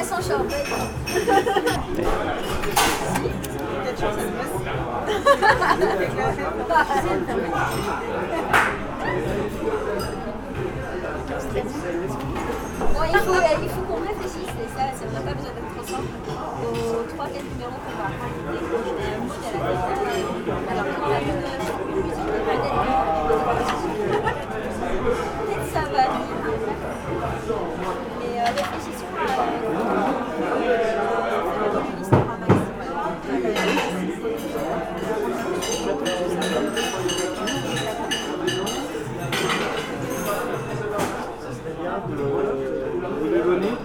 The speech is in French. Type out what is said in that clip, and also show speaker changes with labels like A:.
A: Il faut, il faut qu'on réfléchisse, et ça, ça, pas besoin d'être trop simple, aux 3-4 numéros qu'on va la tête. Alors, quand on a une musique peut-être ça va. Mais euh, à euh, une histoire à max.
B: Les donnez